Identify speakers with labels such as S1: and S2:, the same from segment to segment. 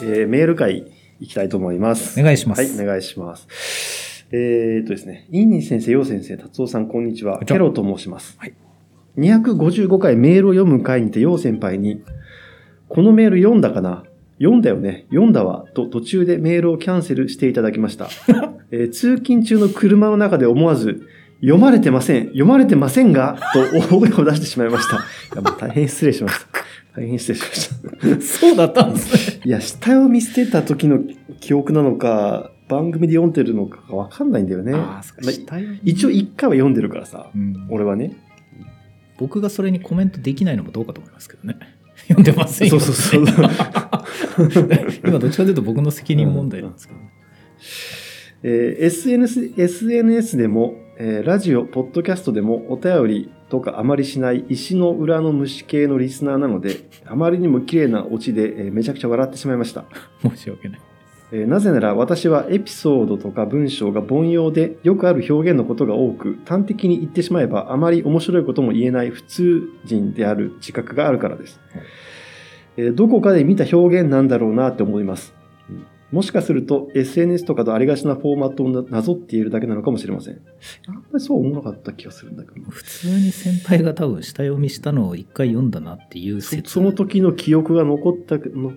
S1: えーメール会行きたいと思います。
S2: お願いします。
S1: はい、お願いします。えーっとですね、インニ先生、ヨウ先生、達夫さん、こんにちは。
S2: こんにちは
S1: ケロと申します。
S2: はい
S1: 255回メールを読む会にて、ヨウ先輩に、このメール読んだかな？読んだよね読んだわ。と途中でメールをキャンセルしていただきました。えー通勤中の車の中で思わず、読まれてません読まれてませんがと大声を出してしまいました。いやもう大変失礼しました。大変失礼しました。
S2: そうだったんですね。
S1: いや、下を見捨てた時の記憶なのか、番組で読んでるのかわかんないんだよね。
S2: ああ、そっか
S1: まあ一応一回は読んでるからさ、
S2: うん
S1: 俺はね。
S2: 僕がそれにコメントできないのもどうかと思いますけどね。読んでませんよ。
S1: そうそうそう
S2: 今どっちかというと僕の責任問題なんですけどね。
S1: えー SNS, SNS でも、えーラジオ、ポッドキャストでもお便りとかあまりしない石の裏の虫系のリスナーなので、あまりにも綺麗なオチで、えーめちゃくちゃ笑ってしまいました。
S2: 申し訳ない。
S1: えーなぜなら私はエピソードとか文章が凡庸でよくある表現のことが多く端的に言ってしまえばあまり面白いことも言えない普通人である自覚があるからです、えーどこかで見た表現なんだろうなって思いますもしかすると SNS とかとありがちなフォーマットをなぞっているだけなのかもしれません。あんまりそう思わなかった気がするんだけど
S2: 普通に先輩が多分下読みしたのを一回読んだなっていう
S1: そ
S2: 説
S1: その時の記憶が残ったの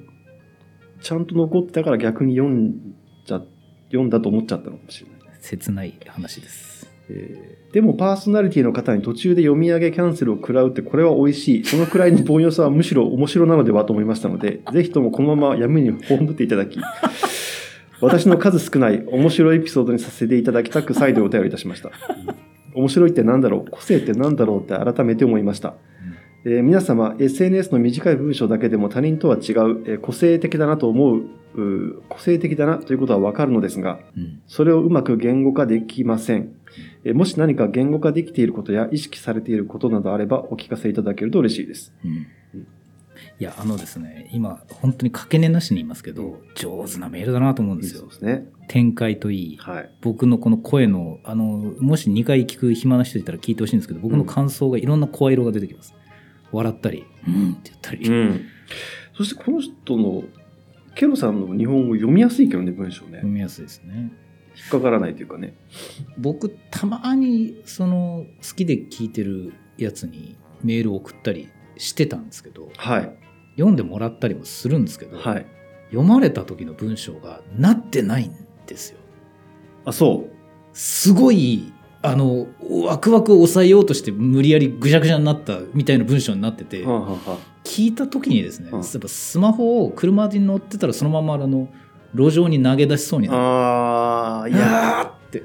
S1: ちゃんと残ってたから逆に読んじゃ読んだと思っちゃったのかもしれない。
S2: 切ない話です。
S1: えーでもパーソナリティの方に途中で読み上げキャンセルを食らうってこれは美味しい。そのくらいの凡庸さはむしろ面白なのではと思いましたので、ぜひともこのまま闇に葬っていただき、私の数少ない面白いエピソードにさせていただきたく再度お便りいたしました。面白いって何だろう？個性って何だろうって改めて思いました。えー皆様、SNS の短い文章だけでも他人とは違う、えー個性的だなと思う、個性的だなということはわかるのですが、
S2: うん
S1: それをうまく言語化できません。えーもし何か言語化できていることや意識されていることなどあればお聞かせいただけると嬉しいです。
S2: うんいや、あのですね、今、本当にかけねなしに言いますけど、上手なメールだなと思うんですよ
S1: そう。ですね。
S2: 展開といい、
S1: はい。
S2: 僕のこの声の、あの、もし2回聞く暇な人いたら聞いてほしいんですけど、僕の感想がいろんな声色が出てきます。笑ったり、うんって言ったり。
S1: うん。そしてこの人の、ケロさんの日本語読みやすいけどね、文章ね
S2: 読。みやすいですね。
S1: 引っかからないというかね。
S2: 僕、たまに、その、好きで聞いてるやつにメールを送ったりしてたんですけど、
S1: はい。
S2: 読んでもらったりもするんですけど、
S1: はい。
S2: 読まれた時の文章がなってないんですよ。
S1: あ、そう。
S2: すごい、あの、ワクワクを抑えようとして無理やりぐしゃぐしゃになったみたいな文章になってて、
S1: はあ、はあはあ、
S2: 聞いた時にですね、
S1: うん
S2: やっぱスマホを車に乗ってたらそのままあの、路上に投げ出しそうになる。
S1: あー、い
S2: い
S1: や、
S2: やーって。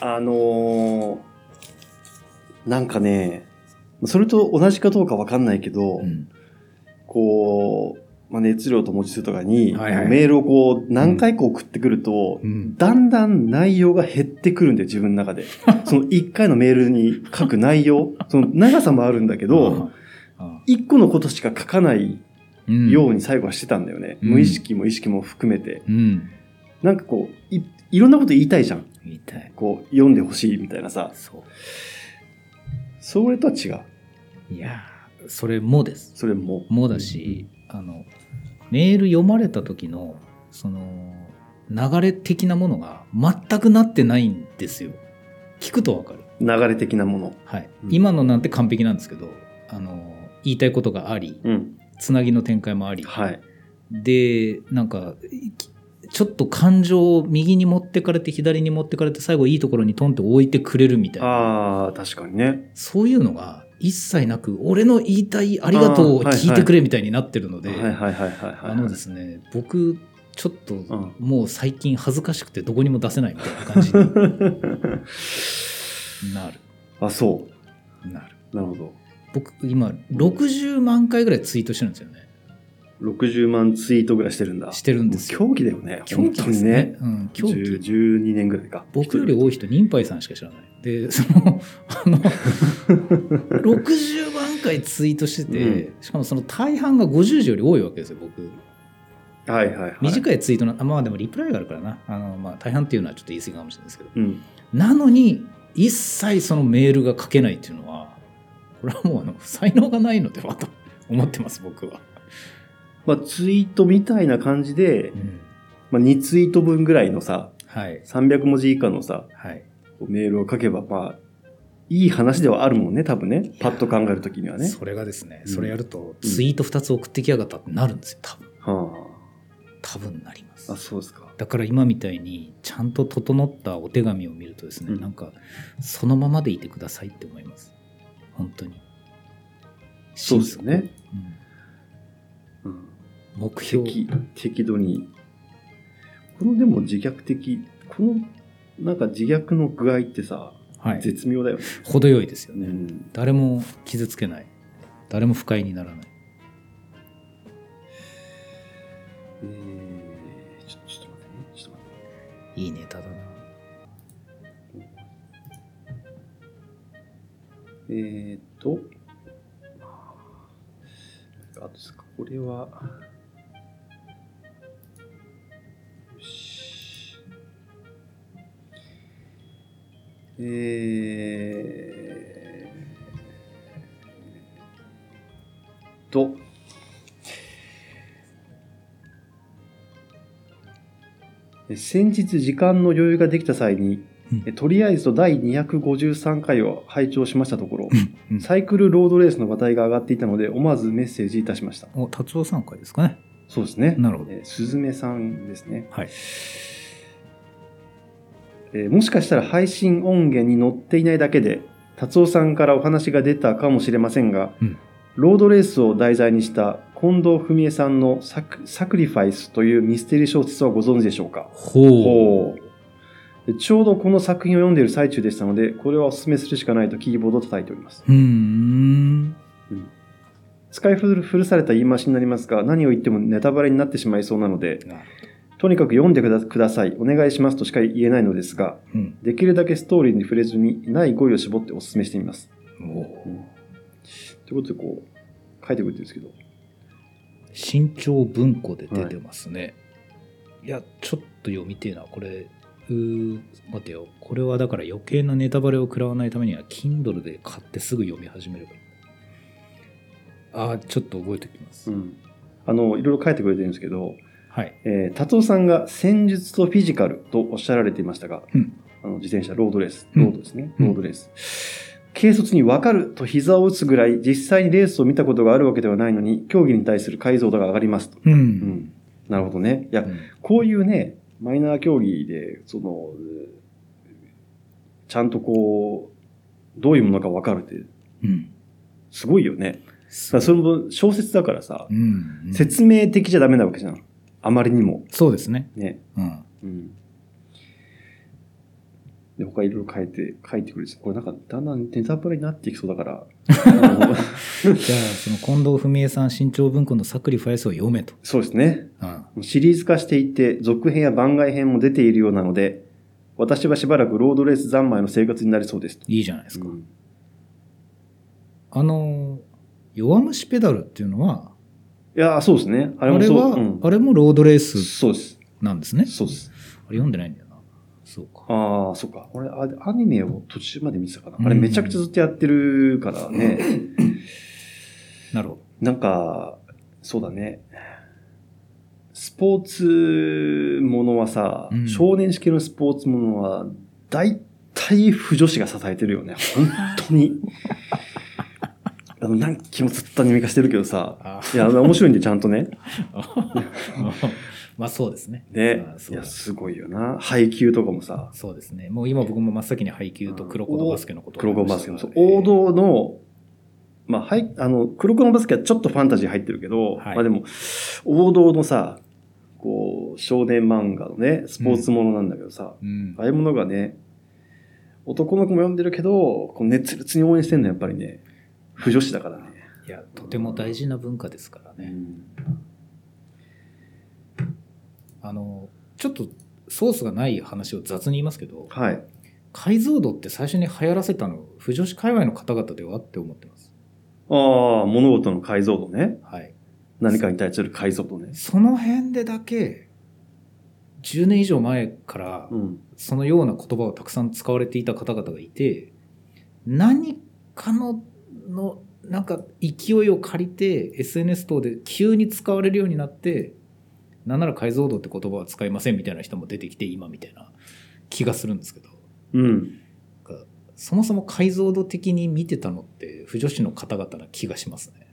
S1: あのー、なんかね、それと同じかどうかわかんないけど、
S2: うん。
S1: こう、まあ、熱量と文字数とかに、
S2: はいはい
S1: メールをこう、何回か送ってくると、
S2: うん。
S1: だんだん内容が減ってくるんだよ、自分の中で。その1回のメールに書く内容、その長さもあるんだけど、
S2: あ
S1: 1個のことしか書かない
S2: うん
S1: ように最後はしてたんだよね。
S2: うん
S1: 無意識も意識も含めて。
S2: うん。
S1: なんかこうい、いろんなこと言いたいじゃん。
S2: 言いたい。
S1: こう、読んでほしいみたいなさ。
S2: そ
S1: それとは違う。
S2: う。いやーそれもです。
S1: それも。
S2: もだし、あの、メール読まれた時の、その、流れ的なものが全くなってないんですよ。聞くとわかる。
S1: 流れ的なもの。
S2: はい。
S1: うん
S2: 今のなんて完璧なんですけど、あの、言いたいことがあり、
S1: うん。
S2: つなぎの展開もあり、
S1: はい。
S2: で、なんか、きちょっと感情を右に持ってかれて、左に持ってかれて、最後いいところにトンって置いてくれるみたいな。
S1: ああ、確かにね。
S2: そういうのが一切なく、俺の言いたいありがとうを聞いてくれみたいになってるので。あのですね、僕、ちょっと
S1: ん
S2: もう最近恥ずかしくてどこにも出せないみたいな感じになる。
S1: あ、そ
S2: なる。
S1: う。なるほど。
S2: 僕、今、60万回ぐらいツイートしてるんですよね。
S1: 60万ツイートぐらいしてるんだ。
S2: してるんですよ。
S1: 狂気だよね。
S2: 狂気ですね
S1: ね。。
S2: うん、狂気。
S1: 10 12年ぐらいか。
S2: 僕より多い人、忍パイさんしか知らない。で、その、あの、60万回ツイートしてて、しかもその大半が50字より多いわけですよ、僕。
S1: はいはいはい。
S2: 短いツイートの、あまあでもリプライがあるからな。あの、まあ大半っていうのはちょっと言い過ぎかもしれないですけど。
S1: うん。
S2: なのに、一切そのメールが書けないっていうのは、これはもうあの、才能がないのではと 思ってます、僕は。
S1: まあ、ツイートみたいな感じで、
S2: うん。
S1: まあ、2ツイート分ぐらいのさ、
S2: はい。
S1: 300文字以下のさ、
S2: はい。
S1: メールを書けば、まあ、いい話ではあるもんね、多分ね。パッと考えるときにはね。
S2: それがですね、
S1: うん
S2: それやると、ツイート2つ送ってきやがったってなるんですよ、多分。
S1: は
S2: 多分なります
S1: あ。あ、。そうですか。
S2: だから今みたいに、ちゃんと整ったお手紙を見るとですね、
S1: うん
S2: なんか、そのままでいてくださいって思います。本当に。
S1: そうですよね。
S2: うん
S1: うん。
S2: 目標。
S1: 適適度に。このでも自虐的、このなんか自虐の具合ってさ、
S2: はい。
S1: 絶妙だよね。
S2: 程よいですよね。
S1: うん。
S2: 誰も傷つけない。誰も不快にならない。
S1: えー、ちょちょっと待ってね。ちょっと待って。
S2: いいネタだな。
S1: えーっと、あとですか、これは、よし。えーと、先日時間の余裕ができた際に、
S2: うん
S1: えとりあえずと第253回を拝聴しましたところ、
S2: うん
S1: サイクルロードレースの話題が上がっていたので、思わずメッセージいたしました。
S2: お、達夫さん会ですかね。
S1: そうですね。
S2: なるほど
S1: えーすずめさんですね。
S2: はい。
S1: えーもしかしたら配信音源に載っていないだけで、達夫さんからお話が出たかもしれませんが、
S2: うん
S1: ロードレースを題材にした近藤文江さんのサクサクリファイスというミステリー小説はご存知でしょうか？
S2: ほ
S1: ほうでちょうどこの作品を読んでいる最中でしたので、これはお勧めするしかないとキーボードを叩いております。
S2: う。ん。
S1: 使い古古された言い回しになりますが、何を言ってもネタバレになってしまいそうなので、とにかく読んでください、お願いしますとしか言えないのですが。
S2: うん。
S1: できるだけストーリーに触れずに、ない語彙を絞ってお勧めしてみます。
S2: お
S1: ということで、こう、書いてくれてるんですけど、
S2: 新潮文庫で出てますね。い、や、ちょっと読みてえな。これ、待てよ。これはだから余計なネタバレを食らわないためには、Kindle で買ってすぐ読み始めればいい。ああ、ちょっと覚えておきます。
S1: うん。あの、いろいろ書いてくれてるんですけど、
S2: はい。
S1: えー、達夫さんが戦術とフィジカルとおっしゃられていましたが、
S2: うん
S1: あの自転車、ロードレース、
S2: うん
S1: ロードですね、
S2: うん
S1: ロードレース。軽率に分かると膝を打つぐらい、実際にレースを見たことがあるわけではないのに、競技に対する解像度が上がりますと。
S2: うん。
S1: うん。なるほどね。いや、
S2: うん
S1: こういうね、マイナー競技で、その、ちゃんとこう、どういうものか分かるって、
S2: うん。
S1: すごいよね。それも小説だからさ
S2: う、ん。うん
S1: 説明的じゃダメなわけじゃん。あまりにも。
S2: そうですね。
S1: ね。
S2: うん。
S1: うん。で、他いろいろ書いて、書いてくれて、これなんかだんだんネタバレになっていきそうだから、
S2: じゃあ、その近藤文江さん新潮文庫のサクリファイスを読めと。
S1: そうですね。
S2: うん。
S1: シリーズ化していて、続編や番外編も出ているようなので、私はしばらくロードレース三昧の生活になりそうですと。
S2: いいじゃないですか。
S1: うん
S2: あの、弱虫ペダルっていうのは、
S1: いやー、そうですね。あ
S2: あ
S1: れもそう。
S2: れは、
S1: うん
S2: あれもロードレース
S1: そうです。
S2: なんですね。
S1: そうです。
S2: あれ読んでないんだよな。そうか。
S1: ああ、そっか。俺、あアニメを途中まで見てたかな。
S2: うん
S1: あれめちゃくちゃずっとやってるからね。
S2: なるほ
S1: なんか、そうだね。スポーツものはさ、
S2: うん
S1: 少年式のスポーツものは、大体不女子が支えてるよね。本当に。あの、何気もつったにめかしてるけどさ。
S2: あ
S1: いや、面白いんで、ちゃんとね。
S2: まあそうですね。
S1: ね
S2: あ。そうだ
S1: いや、すごいよな。配球とかもさ。
S2: そうですね。もう今僕も真っ先に配球と黒子のバスケのことを
S1: 黒子
S2: 思いました
S1: バスケもそう。
S2: えー
S1: 王道の、まあ、はい、あの、黒子のバスケはちょっとファンタジー入ってるけど、
S2: はい
S1: まあでも、王道のさ、こう、少年漫画のね、スポーツものなんだけどさ、
S2: うん
S1: ああいうものがね、男の子も読んでるけど、こう熱烈に応援してんのはやっぱりね、不女子だからね。
S2: いや、とても大事な文化ですからね。
S1: うん
S2: あの、ちょっとソースがない話を雑に言いますけど、
S1: はい。
S2: 解像度って最初に流行らせたの、不女子界隈の方々ではって思ってます。
S1: ああ、物事の解像度ね。
S2: はい。
S1: 何かに対する解像度ね。
S2: その辺でだけ、10年以上前から
S1: う、ん。
S2: そのような言葉をたくさん使われていた方々がいて、何かの、の、なんか勢いを借りて SNS 等で急に使われるようになってなんなら解像度って言葉は使いませんみたいな人も出てきて今みたいな気がするんですけど
S1: うん。
S2: そもそも解像度的に見てたのって不女子の方々な気がしますね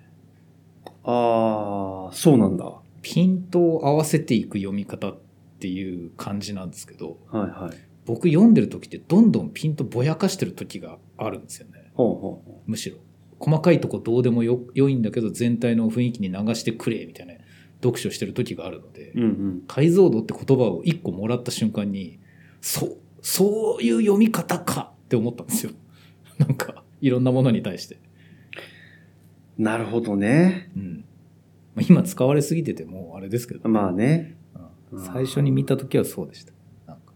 S1: ああ、そうなんだ。は
S2: ピントを合わせていく読み方っていう感じなんですけど
S1: いはい。
S2: 僕読んでる時ってどんどんピントぼやかしてる時があるんですよね
S1: ほうほうほ
S2: むしろ細かいとこどうでもよ良いんだけど全体の雰囲気に流してくれみたいな読書してる時があるので、
S1: う。うんうん。
S2: 解像度って言葉を一個もらった瞬間にそうそういう読み方かって思ったんですよ なんかいろんなものに対して、
S1: なるほどね。
S2: うんまあ、今使われすぎててもうあれですけど、
S1: まあね。
S2: うん最初に見た時はそうでしたなんか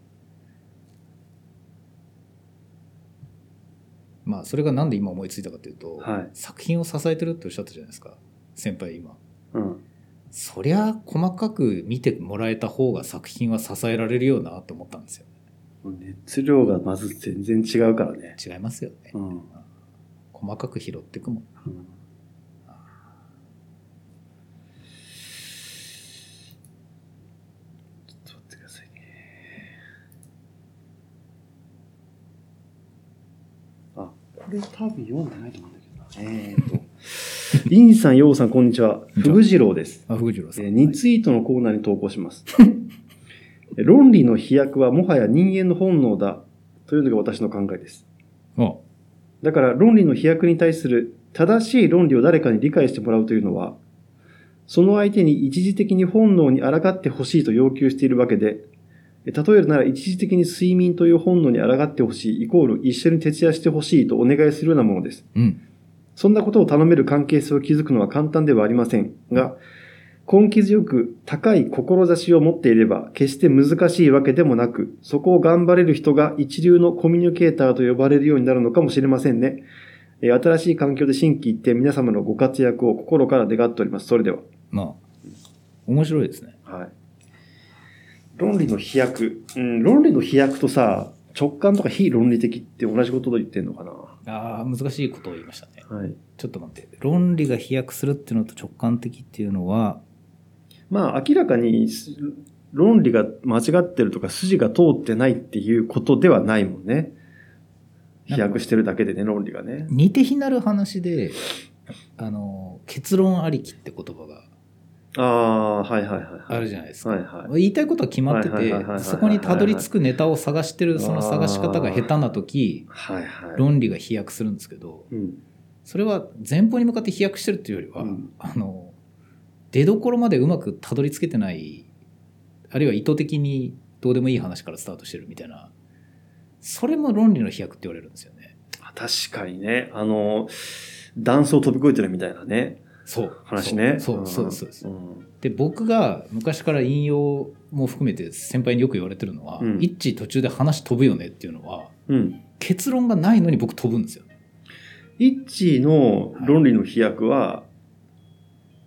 S2: まあそれがなんで今思いついたかというと、
S1: はい
S2: 作品を支えてるっておっしゃったじゃないですか先輩今
S1: うん。
S2: そりゃ細かく見てもらえた方が作品は支えられるよなって思ったんですよね
S1: 熱量がまず全然違うからね。
S2: 違いますよね、
S1: うん。
S2: 細かく拾っていくもん
S1: うんちょっと待ってくださいね。あ、これ多分読んでないと思うえーと。インさん、ヨウさん、こんにちは。フグジロウです。
S2: あ福次郎さん、
S1: えー2ツイートのコーナーに投稿します。え論理の飛躍はもはや人間の本能だというのが私の考えです。
S2: あ
S1: だから論理の飛躍に対する正しい論理を誰かに理解してもらうというのは、その相手に一時的に本能に抗ってほしいと要求しているわけで、え例えるなら一時的に睡眠という本能に抗ってほしいイコール一緒に徹夜してほしいとお願いするようなものです。
S2: うん
S1: そんなことを頼める関係性を築くのは簡単ではありませんが、根気強く高い志を持っていれば決して難しいわけでもなく、そこを頑張れる人が一流のコミュニケーターと呼ばれるようになるのかもしれませんね。えー新しい環境で新規一転皆様のご活躍を心から願っております。それでは。
S2: まあ面白いですね
S1: はい。論理の飛躍。うん、論理の飛躍とさ、直感とか非論理的って同じことと言ってんのかな？
S2: ああ難しいことを言いましたね
S1: はい。
S2: ちょっと待って論理が飛躍するっていうのと直感的っていうのは
S1: まあ明らかにす論理が間違ってるとか筋が通ってないっていうことではないもんね。飛躍してるだけでね、論理がね。
S2: 似て非なる話であの結論ありきって言葉が
S1: ああ、はいはいはいはい。
S2: あるじゃないですか、
S1: はいはい。
S2: 言いたいことは決まっててそこにたどり着くネタを探してるその探し方が下手な時
S1: はいはい。
S2: 論理が飛躍するんですけど
S1: うん。
S2: それは前方に向かって飛躍してるっていうよりは、
S1: うん
S2: あの出どころまでうまくたどり着けてないあるいは意図的にどうでもいい話からスタートしてるみたいなそれも論理の飛躍って言われるんですよね
S1: 確かにね、あの、ダンスを飛び越えてるみたいなね、
S2: そう。
S1: 話ね。
S2: そう。そう。です。そうです。
S1: ん。
S2: で僕が昔から引用も含めて先輩によく言われてるのは、
S1: うん。
S2: 一致途中で話飛ぶよねっていうのは
S1: うん。
S2: 結論がないのに僕飛ぶんですよ。ね
S1: 一致の論理の飛躍は、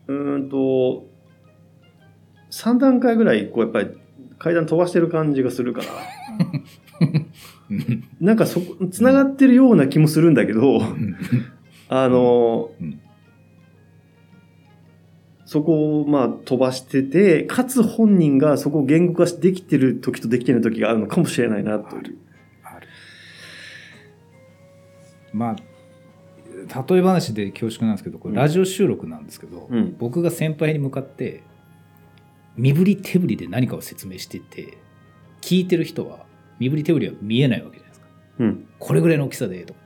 S1: うーんと、3段階ぐらい、こうやっぱり階段飛ばしてる感じがするから、
S2: うん。
S1: なんかそこ、繋がってるような気もするんだけど、あの、
S2: うん
S1: そこをまあ飛ばしてて、かつ本人がそこを言語化できてる時とできてない時があるのかもしれないなと
S2: まあ例え話で恐縮なんですけどこれ
S1: うん
S2: ラジオ収録なんですけど、
S1: うん。
S2: 僕が先輩に向かって身振り手振りで何かを説明してて聞いてる人は身振り手振りは見えないわけじゃないですか。
S1: うん。
S2: これぐらいの大きさでとか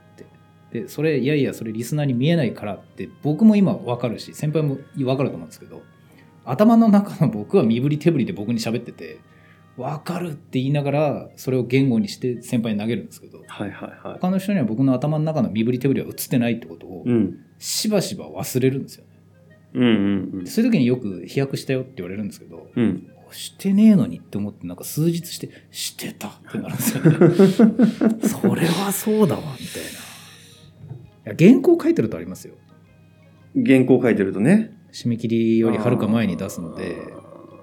S2: でそれいやいやそれリスナーに見えないからって僕も今分かるし先輩も分かると思うんですけど頭の中の 僕は身振り手振りで僕に喋ってて分かるって言いながらそれを言語にして先輩に投げるんですけど
S1: はいはいはい。
S2: 他の人には僕の頭の中の身振り手振りは映ってないってことを
S1: うん。
S2: しばしば忘れるんですよね
S1: うんうんうん。
S2: そういう時によく飛躍したよって言われるんですけど
S1: うん。
S2: してねえのにって思ってなんか数日してしてたってなるんですよね それはそうだわみたいな原稿書いてるとありますよ
S1: 原稿書いてるとね。
S2: 締め切りよりはるか前に出すので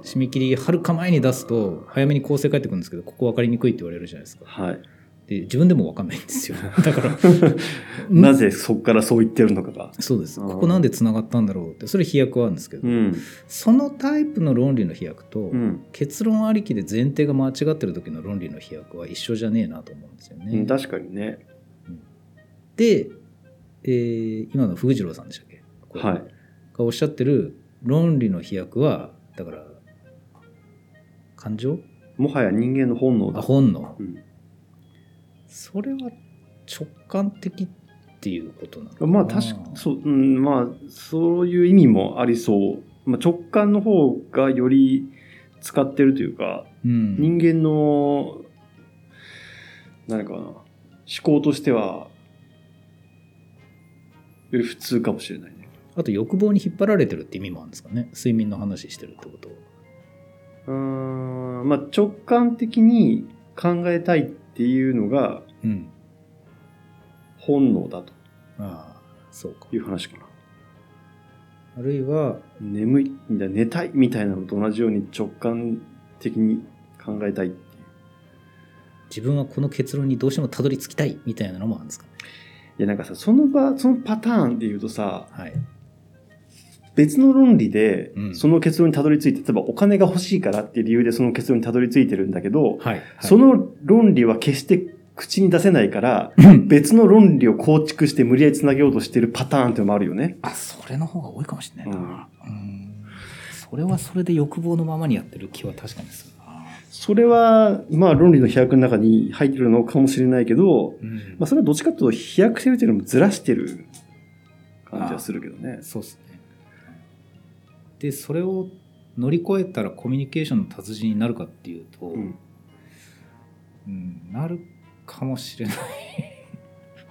S2: 締め切りはるか前に出すと早めに構成返ってくるんですけどここ分かりにくいって言われるじゃないですか
S1: はい。
S2: で自分でも分かんないんですよ だから
S1: なぜそこからそう言ってるのかが。
S2: そうです
S1: うん
S2: ここなんでつながったんだろうってそれ飛躍はあるんですけど、
S1: うん。
S2: そのタイプの論理の飛躍と、
S1: うん。
S2: 結論ありきで前提が間違ってる時の論理の飛躍は一緒じゃねえなと思うんですよね。
S1: うん確かにね。
S2: で、えー今の藤次郎さんでしたっけ？
S1: はい。
S2: がおっしゃってる論理の飛躍はだから感情？
S1: もはや人間の本能
S2: あ
S1: だ。
S2: 本能。
S1: うん。
S2: それは直感的っていうことなの
S1: まあ確かそう、うん、まあそういう意味もありそう。まあ、直感の方がより使ってるというか、
S2: うん、
S1: 人間の何かな思考としてはより普通かもしれないね。
S2: あと欲望に引っ張られてるって意味もあるんですかね。睡眠の話してるってこと。
S1: うーん。まあ直感的に考えたいっていうのが
S2: うん。
S1: 本能だと。
S2: ああそうか。
S1: いう話かな。
S2: あるいは
S1: 眠いんだ寝たいみたいなのと同じように直感的に考えたいっていう。
S2: 自分はこの結論にどうしてもたどり着きたいみたいなのもあるんですかね
S1: いやなんかさその場そのパターンで言うとさ
S2: はい。
S1: 別の論理で
S2: うん。
S1: その結論にたどり着いて、例えばお金が欲しいからっていう理由でその結論にたどり着いてるんだけど、
S2: はい、
S1: その論理は決して口に出せないから、
S2: の
S1: 別の論理を構築して無理やりつなげようとしてるパターンっていうのもあるよね。
S2: あそれの方が多いかもしれないな、
S1: うん。
S2: うん。それはそれで欲望のままにやってる気は確かにする。な、
S1: それは、まあ論理の飛躍の中に入ってるのかもしれないけど、
S2: うん。
S1: まあそれはどっちかというと飛躍してるっていうのもずらしてる感じはするけどね。
S2: そうですね。でそれを乗り越えたらコミュニケーションの達人になるかっていうと、
S1: うん。
S2: うんなるかもしれない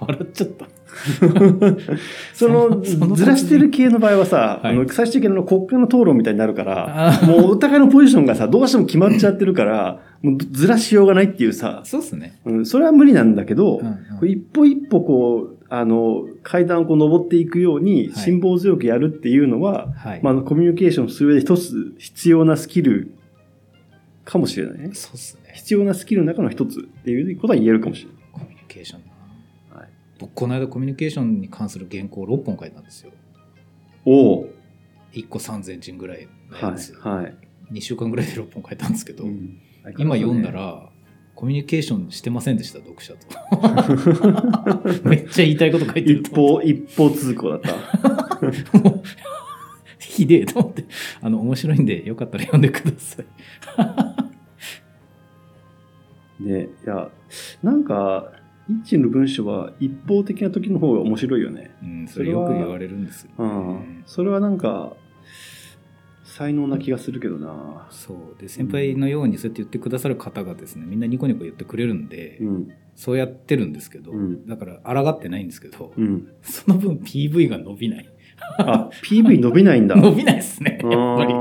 S2: 笑っちゃった。
S1: そのずらしてる系の場合はさ、
S2: はい。
S1: あの最終的にあの国家の討論みたいになるから、もうお互いのポジションがさ、どうしても決まっちゃってるから、もうずらしようがないっていうさ、
S2: そうっすね、
S1: うん、それは無理なんだけど、
S2: うんうん。
S1: 一歩一歩こう、あの、階段をこう登っていくように
S2: はい。
S1: 辛抱強くやるっていうのは、
S2: はい。
S1: まあコミュニケーションする上で一つ必要なスキルかもしれないね。
S2: そうっすね。
S1: 必要なスキルの中の一つっていうことは言えるかもしれない。
S2: コミュニケーション僕この間コミュニケーションに関する原稿を6本書いたんですよ。
S1: おお。
S2: 1個3000字ぐらいの
S1: は
S2: やつ、
S1: い、はい。
S2: 2週間ぐらいで6本書いたんですけど、
S1: うん。
S2: 今読んだ、らコミュニケーションしてませんでした読者と。めっちゃ言いたいこと書いてる
S1: 一方、一方通行だった。
S2: ひでえと思って。あの面白いんでよかったら読んでください。
S1: ね、いや、なんか、一の文章は一方的な時の方が面白いよね。
S2: うんそれよく言われるんですよ、
S1: うん。それはなんか、才能な気がするけどな。
S2: そうで先輩のようにそうやって言ってくださる方がですねみんなニコニコ言ってくれるんで、
S1: うん。
S2: そうやってるんですけど、
S1: うん
S2: だから抗ってないんですけど、
S1: うん。
S2: その分 PV が伸びない
S1: あ、PV 伸びないんだ。
S2: 伸びないですねやっぱり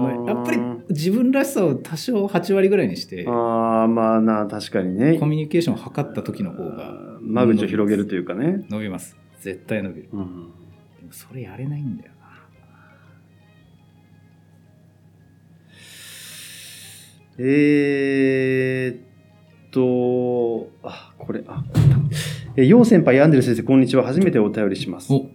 S2: のやっぱり自分らしさを多少8割ぐらいにして
S1: ああ、まあな、確かにね
S2: コ。ミュニケーションを図った時の方が
S1: 間口を広げるというかね。
S2: 伸びます絶対伸びる
S1: うん。
S2: でもそれやれないんだよな
S1: えーっと、あ、これ、あ、えー、よう先輩、アンデル先生、こんにちは。初めてお便りします。ちょ
S2: お
S1: っ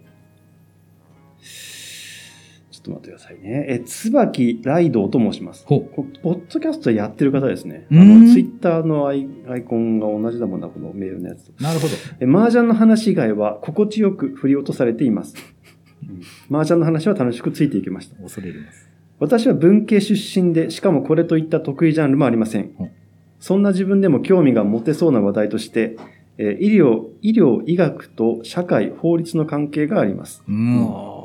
S1: と待ってさいね。えー、椿ライドウと申します。ポッドキャストやってる方ですね。あ
S2: うん
S1: の、ツイッターのアイアイコンが同じだもんな、このメールのやつと。
S2: なるほど
S1: えー、麻雀の話以外は心地よく振り落とされています。うん麻雀の話は楽しくついていきました。
S2: 恐れ入ります
S1: 私は文系出身で、しかもこれといった得意ジャンルもありません
S2: うん。
S1: そんな自分でも興味が持てそうな話題として、えー医療、医療、医学と社会、法律の関係があります。
S2: うん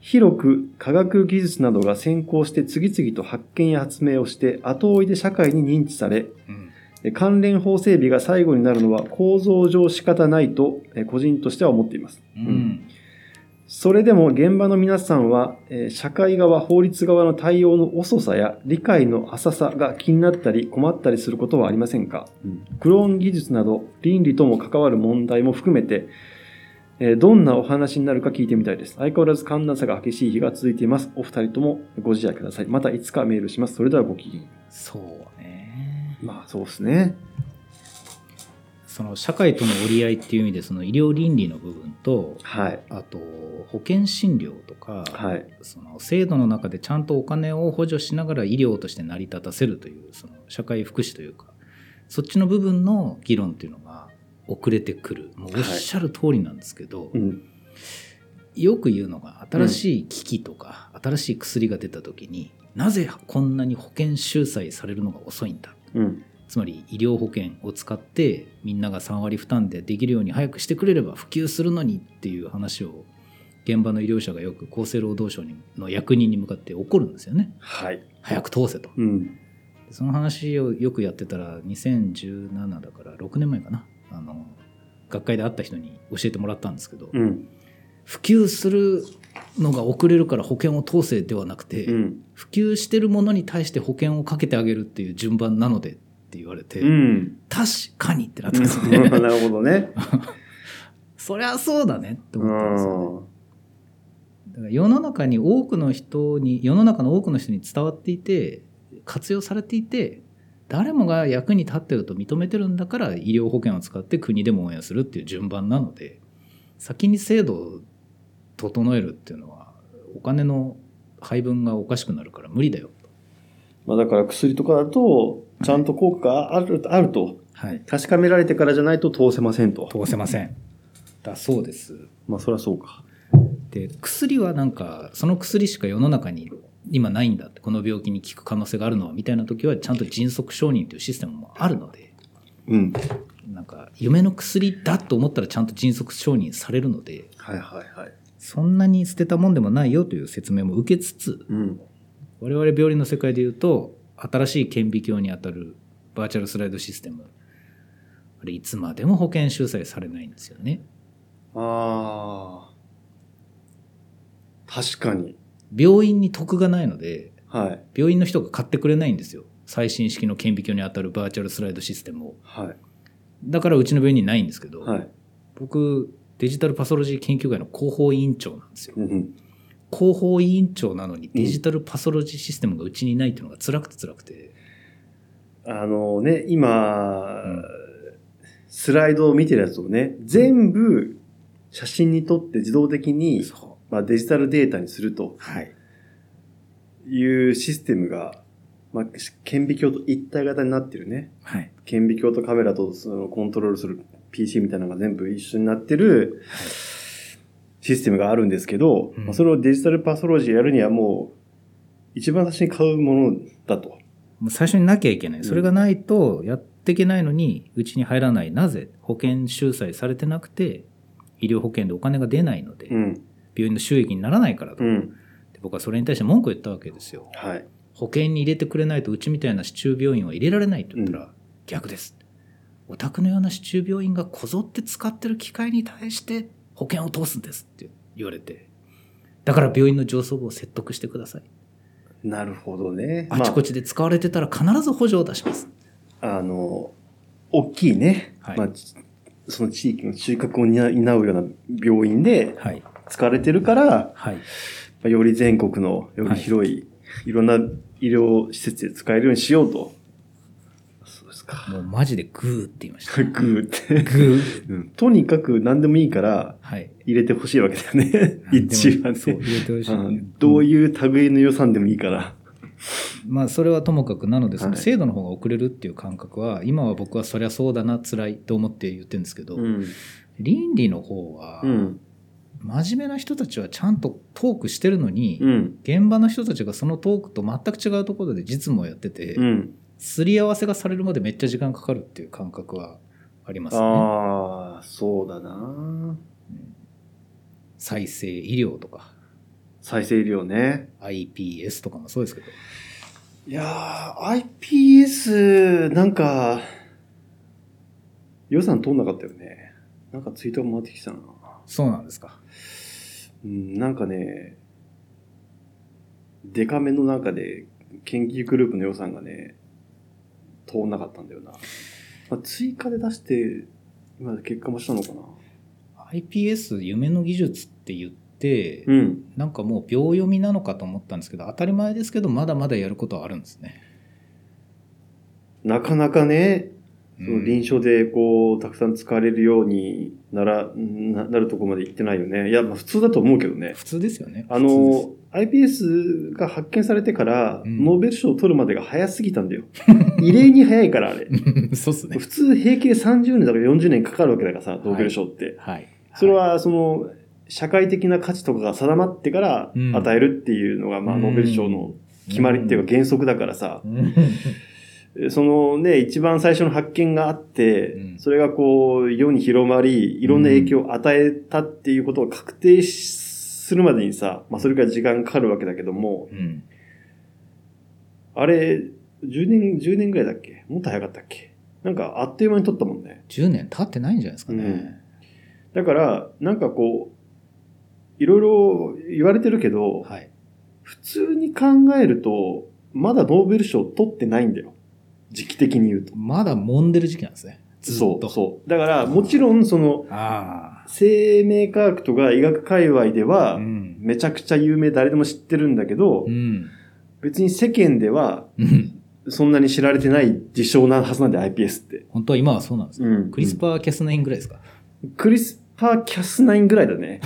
S1: 広く科学技術などが先行して次々と発見や発明をして後追いで社会に認知され、
S2: うん。
S1: え関連法整備が最後になるのは構造上仕方ないとえ個人としては思っています。
S2: うん。
S1: それでも現場の皆さんは、えー社会側、法律側の対応の遅さや理解の浅さが気になったり困ったりすることはありませんか、クローン技術など倫理とも関わる問題も含めて、えーどんなお話になるか聞いてみたいです。相変わらず寒暖差が激しい日が続いています。お二人ともご自愛ください。またいつかメールします。それではごきげんよ
S2: そうね
S1: う。まあそうですね。
S2: その社会との折り合いっていう意味でその医療倫理の部分と
S1: はい。
S2: あと保険診療とか、
S1: はい。
S2: その制度の中でちゃんとお金を補助しながら医療として成り立たせるというその社会福祉というかそっちの部分の議論っていうのが遅れてくるもうおっしゃる通りなんですけど、
S1: うん。
S2: よく言うのが新しい機器とか、新しい薬が出た時になぜこんなに保険収載されるのが遅いんだ？
S1: うん。
S2: つまり医療保険を使ってみんなが3割負担でできるように早くしてくれれば普及するのにっていう話を現場の医療者がよく厚生労働省にの役人に向かって怒るんですよね
S1: はい。
S2: 早く通せと
S1: うん。
S2: その話をよくやってたら2017だから6年前かなあの学会で会った人に教えてもらったんですけど、
S1: うん。
S2: 普及するのが遅れるから保険を通せではなくて、
S1: うん。
S2: 普及してるものに対して保険をかけてあげるっていう順番なのでって言われて、
S1: うん。
S2: 確かにってなったんですよね。
S1: なるほどね。
S2: そりゃそうだねって
S1: う
S2: 思ったんですよね。
S1: ん。
S2: だから世の中に多くの人に世の中の多くの人に伝わっていて活用されていて誰もが役に立ってると認めてるんだから医療保険を使って国でも応援するっていう順番なので先に制度を整えるっていうのはお金の配分がおかしくなるから無理だよ。
S1: まあだから薬とかだと、ちゃんと効果がある、あると、
S2: はい。
S1: 確かめられてからじゃないと通せませんと。
S2: 通せません。だそうです。
S1: まあそりゃそうか。
S2: で薬はなんかその薬しか世の中に今ないんだってこの病気に効く可能性があるのはみたいな時はちゃんと迅速承認というシステムもあるので
S1: うん。
S2: なんか夢の薬だと思ったらちゃんと迅速承認されるので
S1: はいはいはい。
S2: そんなに捨てたもんでもないよという説明も受けつつ
S1: うん。
S2: 我々病理の世界でいうと新しい顕微鏡にあたるバーチャルスライドシステムあれいつまでも保険収載されないんですよね
S1: ああ。確かに。
S2: 病院に得がないので
S1: はい。
S2: 病院の人が買ってくれないんですよ最新式の顕微鏡にあたるバーチャルスライドシステムを
S1: はい。
S2: だからうちの病院にないんですけど、
S1: はい。
S2: 僕デジタルパソロジー研究会の広報委員長なんですよ
S1: うん。
S2: 広報委員長なのにデジタルパソロジーシステムがうちにないっていうのが辛くて辛くて、
S1: あのね、今、
S2: ん
S1: スライドを見てるやつをね、全部写真に撮って自動的に、
S2: そ
S1: まあ、デジタルデータにすると
S2: い。
S1: いうシステムが、まあ、顕微鏡と一体型になってるね。
S2: はい。
S1: 顕微鏡とカメラとそのコントロールする PC みたいなのが全部一緒になってるシステムがあるんですけど、
S2: うん。
S1: まあそれをデジタルパソロジーやるにはもう一番最初に買うものだと。
S2: もう最初になきゃいけない。
S1: ん。
S2: それがないとやっていけないのにうちに入らない。なぜ？保険収載されてなくて医療保険でお金が出ないので、
S1: うん。
S2: 病院の収益にならないからと、
S1: うん。
S2: で僕はそれに対して文句を言ったわけですよ。
S1: はい。
S2: 保険に入れてくれないとうちみたいな市中病院は入れられないと言ったら、逆です。お宅のような市中病院がこぞって使ってる機械に対して保険を通すんですって言われてだから病院の上層部を説得してください。
S1: なるほどね。
S2: あ。ちこちで使われてたら必ず補助を出します、
S1: まあ、あの、大きいね。
S2: はい。
S1: まあ、ちその地域の中核を担う担うような病院で
S2: はい
S1: 使われてるから、
S2: はい
S1: まあより全国のより広い、い、ろんな医療施設で使えるようにしようと。そうですか。
S2: もうマジでグーって言いました
S1: グーって。
S2: グー
S1: うんとにかく何でもいいから
S2: はい
S1: 入れてほしいわけだよね。一番ね。
S2: そう入れてほしい、
S1: うんどういう類の予算でもいいから。
S2: まあそれはともかくなので
S1: はい
S2: 制度の方が遅れるっていう感覚は今は僕はそりゃそうだな辛いと思って言ってるんですけど、
S1: ん。
S2: 倫理の方は
S1: うん。
S2: 真面目な人たちはちゃんとトークしてるのに、
S1: うん。
S2: 現場の人たちがそのトークと全く違うところで実務をやってて、
S1: うん。
S2: すり合わせがされるまでめっちゃ時間かかるっていう感覚はありますね。
S1: ああ、そうだな。
S2: 再生医療とか
S1: 再生医療ね。
S2: iPS とかもそうですけど
S1: いやー、iPS、なんか、予算通んなかったよね。なんかツイートが回ってきたな。
S2: そうなんですか。
S1: うん、なんかね、デカめの中で研究グループの予算がね、通んなかったんだよな。まあ、追加で出して、今結果もしたのかな。
S2: iPS 夢の技術って言って、
S1: うん。
S2: なんかもう秒読みなのかと思ったんですけど当たり前ですけどまだまだやることはあるんですね。
S1: なかなかね、その臨床でこう、たくさん使われるようになら、ななるところまで行ってないよね。いや、まあ普通だと思うけどね。
S2: 普通ですよね。
S1: あの、iPS が発見されてから、
S2: うん
S1: ノーベル賞を取るまでが早すぎたんだよ。異例に早いから、あれ。
S2: そうっすね。
S1: 普通平均30年だから40年かかるわけだからさ、ノーベル賞って。
S2: はい。
S1: それは、その、社会的な価値とかが定まってから
S2: うん
S1: 与えるっていうのが、まあ、
S2: うん
S1: ノーベル賞の決まりっていうか原則だからさ、
S2: うん
S1: そのね、一番最初の発見があって、
S2: うん
S1: それがこう、世に広まり、いろんな影響を与えたっていうことが確定するまでにさ、まあ、それから時間かかるわけだけども、
S2: うん。
S1: あれ、10年、10年ぐらいだっけ？もっと早かったっけ？なんか、あっという間に取ったもんね。
S2: 10年？経ってないんじゃないですかね。
S1: だから、なんかこう、いろいろ言われてるけど、
S2: はい。
S1: 普通に考えると、まだノーベル賞取ってないんだよ。時期的に言うと。
S2: まだ揉んでる時期なんですね。ずっと。
S1: そう、そう。だから、もちろん、その、
S2: あ
S1: 生命科学とか医学界隈で
S2: あ。
S1: は
S2: う、ん。
S1: めちゃくちゃ有名、誰でも知ってるんだけど
S2: う、ん。
S1: 別に世間では
S2: うん。
S1: そんなに知られてない事象なはずなんで、iPS って。
S2: 本当は今はそうなんですよ。
S1: うん
S2: CRISPR-Cas9 ぐらいですか？
S1: CRISPR-Cas9 ぐらいだね。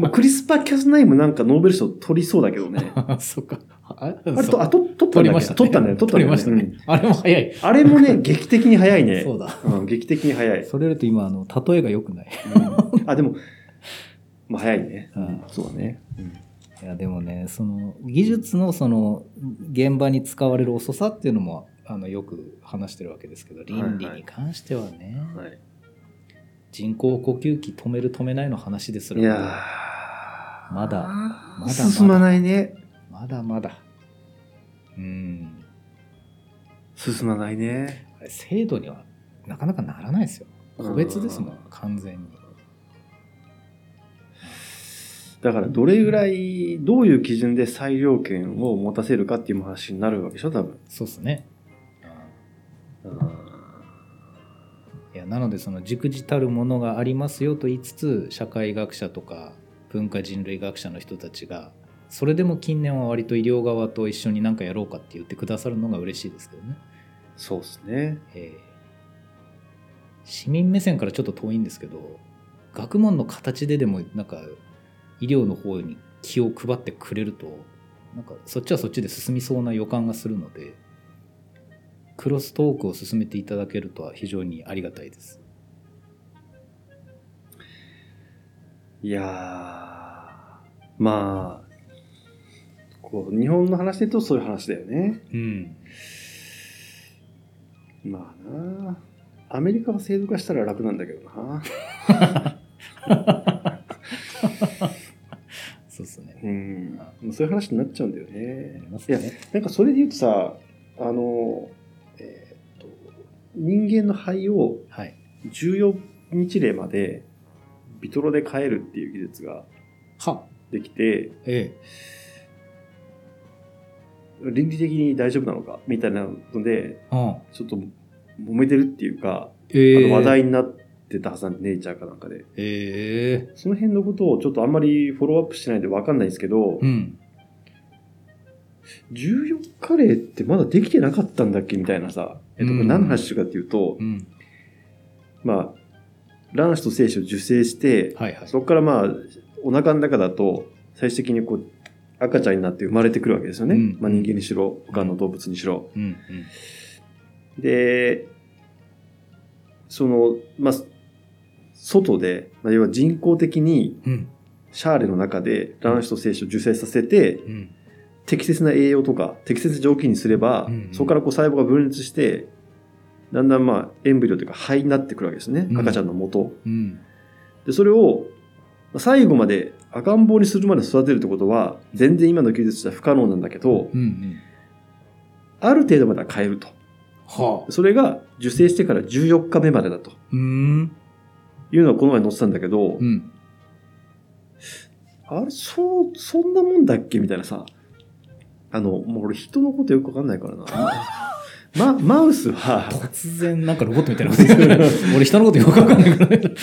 S1: まあ、 CRISPR-Cas9 もなんかノーベル賞取りそうだけどね。
S2: そっか。あ
S1: あれと、あ
S2: と
S1: と、取ったんだ
S2: ね。
S1: 取ったんだよ、取ったんだよ、
S2: 取りましたね。あれも早い。
S1: うんあれもね、劇的に早いね。
S2: そうだ。
S1: うん、劇的に早い。
S2: それよりと今、あの、例えが良くない。
S1: うんあ、でも、まあ早いね。
S2: うん
S1: そうだね。
S2: いやでもねその技術のその現場に使われる遅さっていうのもあのよく話してるわけですけど倫理に関してはね、
S1: はい。
S2: 人工呼吸器止める止めないの話ですら。
S1: いやー。
S2: まだまだ
S1: 進まないね。
S2: まだまだ。うん。
S1: 進まないね。
S2: 制度にはなかなかならないですよ。個別ですもん完全に。
S1: だから、どれぐらい、どういう基準で裁量権を持たせるかっていう話になるわけでしょ、多分。
S2: そうっすね。いやなのでその軸自たるものがありますよと言いつつ社会学者とか文化人類学者の人たちがそれでも近年は割と医療側と一緒に何かやろうかって言ってくださるのが嬉しいですけどね、
S1: そうですね。
S2: えー市民目線からちょっと遠いんですけど学問の形ででもなんか医療の方に気を配ってくれるとなんかそっちはそっちで進みそうな予感がするのでクロストークを進めていただけるとは非常にありがたいです。
S1: いやー、まあ、こう、日本の話で言うとそういう話だよね。
S2: うん、
S1: まあなアメリカは制度化したら楽なんだけどな。
S2: そうですね。
S1: うん。そういう話になっちゃうんだよ
S2: あり
S1: ね。
S2: ますね。
S1: なんかそれで言うとさ、あの、人間の肺を
S2: はい。
S1: 14日例までビトロで変えるっていう技術が
S2: は
S1: できて、
S2: え
S1: 倫理的に大丈夫なのか？みたいなので、
S2: え。うん。
S1: ちょっと揉めてるっていうか、
S2: ええ
S1: あの話題になってたはずなんで、ネイチャーかなんかで。
S2: ええ。
S1: その辺のことをちょっとあんまりフォローアップしてないんでわかんないですけど、
S2: うん。
S1: 14日例ってまだできてなかったんだっけみたいなさ、えっと、これ何の話してるかっていうと、
S2: うん。
S1: まあ、卵子と精子を受精して、
S2: はいはい。
S1: そこからまあ、お腹の中だと、最終的にこう、赤ちゃんになって生まれてくるわけですよね。
S2: うん
S1: まあ人間にしろ、他の動物にしろ。
S2: うん。
S1: で、その、まあ、外で、まあ、要は人工的に
S2: うん。うん。
S1: シャーレの中で卵子と精子を受精させて、
S2: うん。
S1: 適切な栄養とか、適切な条件にすれば、
S2: うんうん
S1: そこからこう細胞が分裂して、だんだんまあ、エンブリオというか肺になってくるわけですね。
S2: うん
S1: 赤ちゃんの元。
S2: うん。
S1: で、それを、最後まで赤ん坊にするまで育てるってことは、全然今の技術じゃ不可能なんだけど、
S2: うん。うん。
S1: ある程度までは変えると。
S2: はあ。
S1: それが受精してから14日目までだと
S2: うん。
S1: いうのはこの前載ってたんだけど、
S2: うん。
S1: あれ、そう、そんなもんだっけ？みたいなさ。あの、もう俺人のことよくわかんないからな。ま、マウスは、
S2: 突然なんかロボットみたいなこと言俺人のことよくわかんないからね。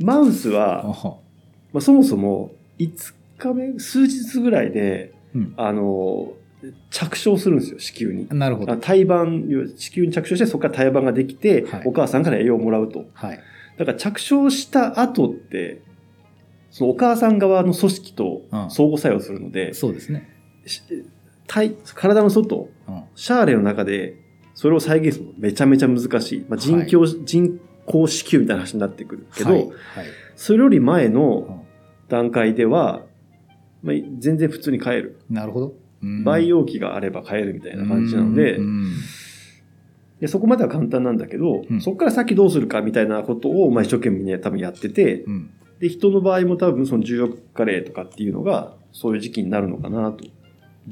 S1: マウス
S2: あ
S1: は、
S2: は。
S1: まあ、そもそも5日目、数日ぐらいで、
S2: うん。
S1: あの、着床するんですよ、子宮に。
S2: なるほど。
S1: あ胎盤、子宮に着床して、そこから胎盤ができて、
S2: はい
S1: お母さんから栄養をもらうと。
S2: はい。
S1: だから着床した後って、そのお母さん側の組織と
S2: うん
S1: 相互作用するので、
S2: そうですね。
S1: し体体の外、
S2: うん。
S1: シャーレの中で、それを再現するのめちゃめちゃ難しい。まあ、人工、人工子宮みたいな話になってくるけど、
S2: はい。はい。
S1: それより前
S2: う
S1: の
S2: ん
S1: 段階では、まあ、全然普通に飼える。
S2: なるほど。うん
S1: 培養器があれば飼えるみたいな感じなので、
S2: うんうん
S1: でそこまでは簡単なんだけど、
S2: うん
S1: そこから先どうするかみたいなことを、まあ、一生懸命ね、多分やってて、
S2: うん。
S1: で、人の場合も多分その14日例とかっていうのが、そういう時期になるのかなと。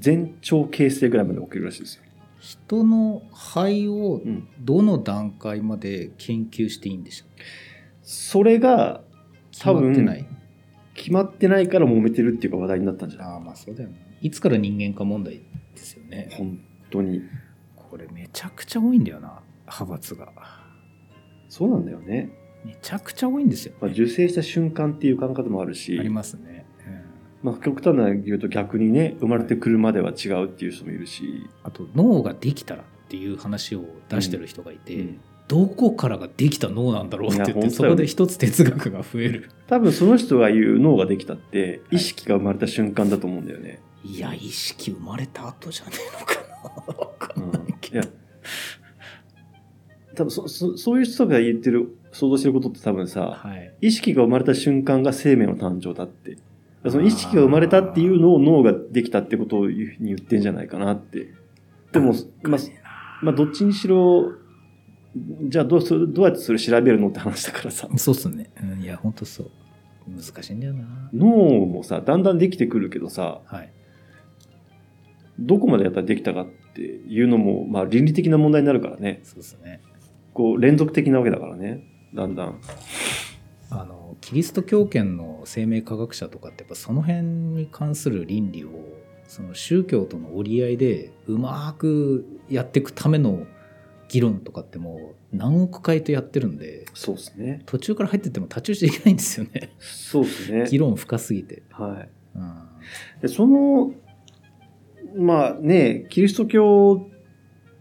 S1: 前兆形成ぐらいまで起きるらしいですよ。
S2: 人の肺を
S1: うん。
S2: どの段階まで研究していいんでしょう？
S1: それが
S2: 決まってない。
S1: 決まってないから揉めてるっていうか話題になったんじゃない？
S2: ああ、まあそうだよね。いつから人間か問題ですよね。
S1: 本当に。
S2: これめちゃくちゃ多いんだよな、派閥が。
S1: そうなんだよね。
S2: めちゃくちゃ多いんですよ、
S1: まあ、受精した瞬間っていう感覚もあるし、
S2: ありますね。うん
S1: まあ、極端な言うと逆にね、生まれてくるまでは違うっていう人もいるし、
S2: あと脳ができたらっていう話を出してる人がいて、
S1: うん
S2: どこからができた脳なんだろうって言って、そこで一つ哲学が増える。
S1: 多分その人が言う脳ができたって、意識が生まれた瞬間だと思うんだよね。
S2: いや、意識生まれた後じゃねえのかな。わか
S1: うん
S2: んないけど。
S1: いや、多分そそそういう人が言ってる、想像してることって多分さ、
S2: はい。
S1: 意識が生まれた瞬間が生命の誕生だって。その意識が生まれたっていうのを脳ができたってことをに言ってんじゃないかなって。でも、まあ、まあ、どっちにしろ、じゃあどうする、どうやってそれ調べるのって話だからさ。
S2: そうっすね。うん、いや、ほんとそう。難しいんだよな。
S1: 脳もさ、だんだんできてくるけどさ、
S2: はい。
S1: どこまでやったらできたかっていうのも、まあ倫理的な問題になるからね。
S2: そうですね。
S1: こう、連続的なわけだからね。だんだん。
S2: あの、キリスト教圏の生命科学者とかって、やっぱその辺に関する倫理を、その宗教との折り合いでうまくやっていくための議論とかってもう何億回とやってるんで、
S1: そうですね。
S2: 途中から入ってっても太刀打ちできないんですよね。
S1: そうですね。
S2: 議論深すぎて。
S1: はい。
S2: うん。
S1: でその、まあね、キリスト教